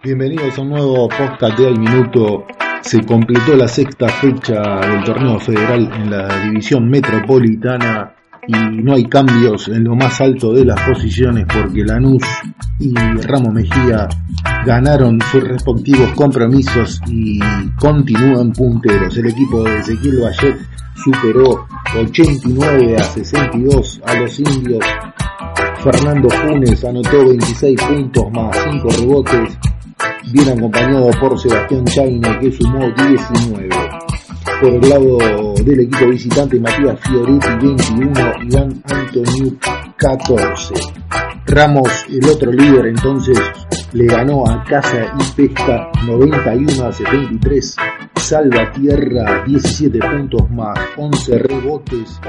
Bienvenidos a un nuevo podcast de Al Minuto. Se completó la sexta fecha del torneo federal en la división metropolitana y no hay cambios en lo más alto de las posiciones porque Lanús y Ramos Mejía ganaron sus respectivos compromisos y continúan punteros. El equipo de Ezequiel Vallet superó 89 a 62 a los indios. Fernando Funes anotó 26 puntos más 5 rebotes bien acompañado por Sebastián Chaina que sumó 19. Por el lado del equipo visitante, Matías Fioretti 21, Iván Antonio 14. Ramos, el otro líder, entonces le ganó a Casa y Pesca 91 a 73. Salva Tierra 17 puntos más 11 rebotes.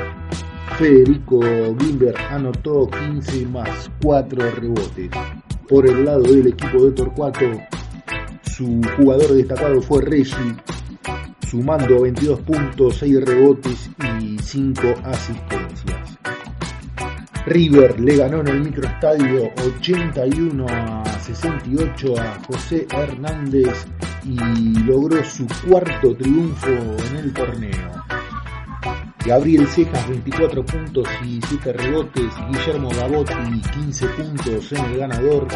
Federico Gimber anotó 15 más 4 rebotes. Por el lado del equipo de Torcuato, su jugador destacado fue Reggie, sumando 22 puntos, 6 rebotes y 5 asistencias. River le ganó en el microestadio 81 a 68 a José Hernández y logró su cuarto triunfo en el torneo. Gabriel Cejas 24 puntos y 7 rebotes, Guillermo Gavotti 15 puntos en el ganador,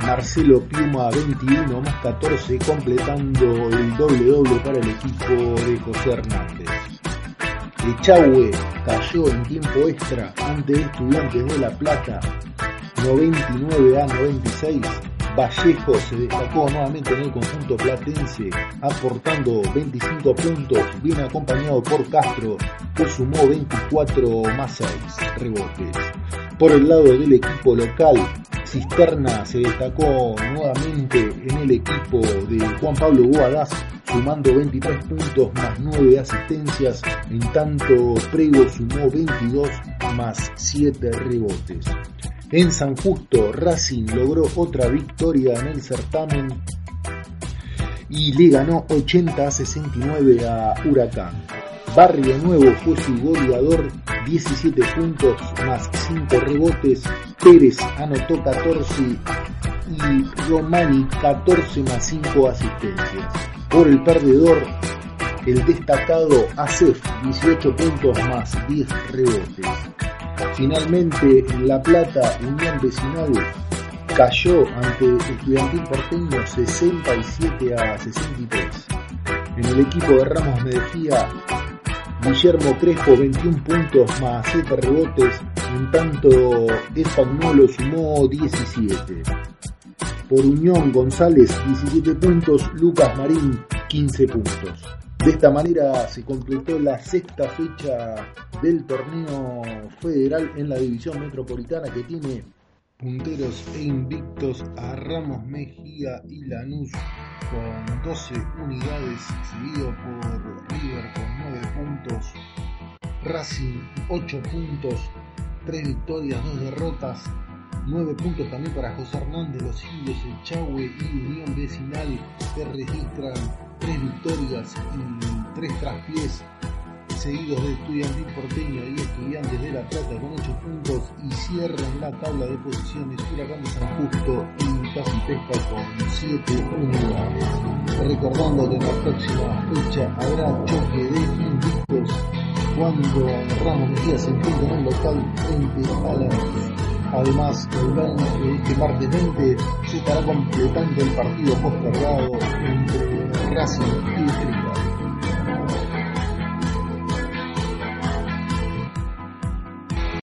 Marcelo Piuma 21 más 14 completando el doble doble para el equipo de José Hernández. Echagüe cayó en tiempo extra ante Estudiantes de La Plata 99 a 96. Vallejo se destacó nuevamente en el conjunto platense aportando 25 puntos bien acompañado por Castro que sumó 24 más 6 rebotes. Por el lado del equipo local Cisterna se destacó nuevamente en el equipo de Juan Pablo Boadas, sumando 23 puntos más 9 asistencias, en tanto Prego sumó 22 más 7 rebotes. En San Justo, Racing logró otra victoria en el certamen y le ganó 80 a 69 a Huracán. Barrio Nuevo fue su goleador, 17 puntos más 5 rebotes. Pérez anotó 14 y Romani 14 más 5 asistencias. Por el perdedor, el destacado Acef 18 puntos más 10 rebotes. Finalmente, en La Plata, Unión Vecinal cayó ante Estudiantil Porteño 67 a 63. En el equipo de Ramos Mejía Guillermo Crespo 21 puntos más 7 rebotes, en tanto Espagnolo sumó 17. Por Unión González 17 puntos, Lucas Marín 15 puntos. De esta manera se completó la sexta fecha del torneo federal en la división metropolitana que tiene punteros e invictos a Ramos Mejía y Lanús con 12 unidades, seguido por River con 9 puntos, Racing 8 puntos, 3 victorias, 2 derrotas, 9 puntos también para José Hernández, los indios, Echagüe y Unión Vecinal que registran 3 victorias y 3 traspiés seguidos de Estudiantil Porteño y Estudiantes Con 8 puntos y cierran la tabla de posiciones Huracán de San Justo y Casi Pesca con 7 unidades. Recordando que en la próxima fecha habrá choque de invictos cuando Ramos Mejía se encuentra en el local frente a la Además, el este martes 20 se estará completando el partido postergado entre Racing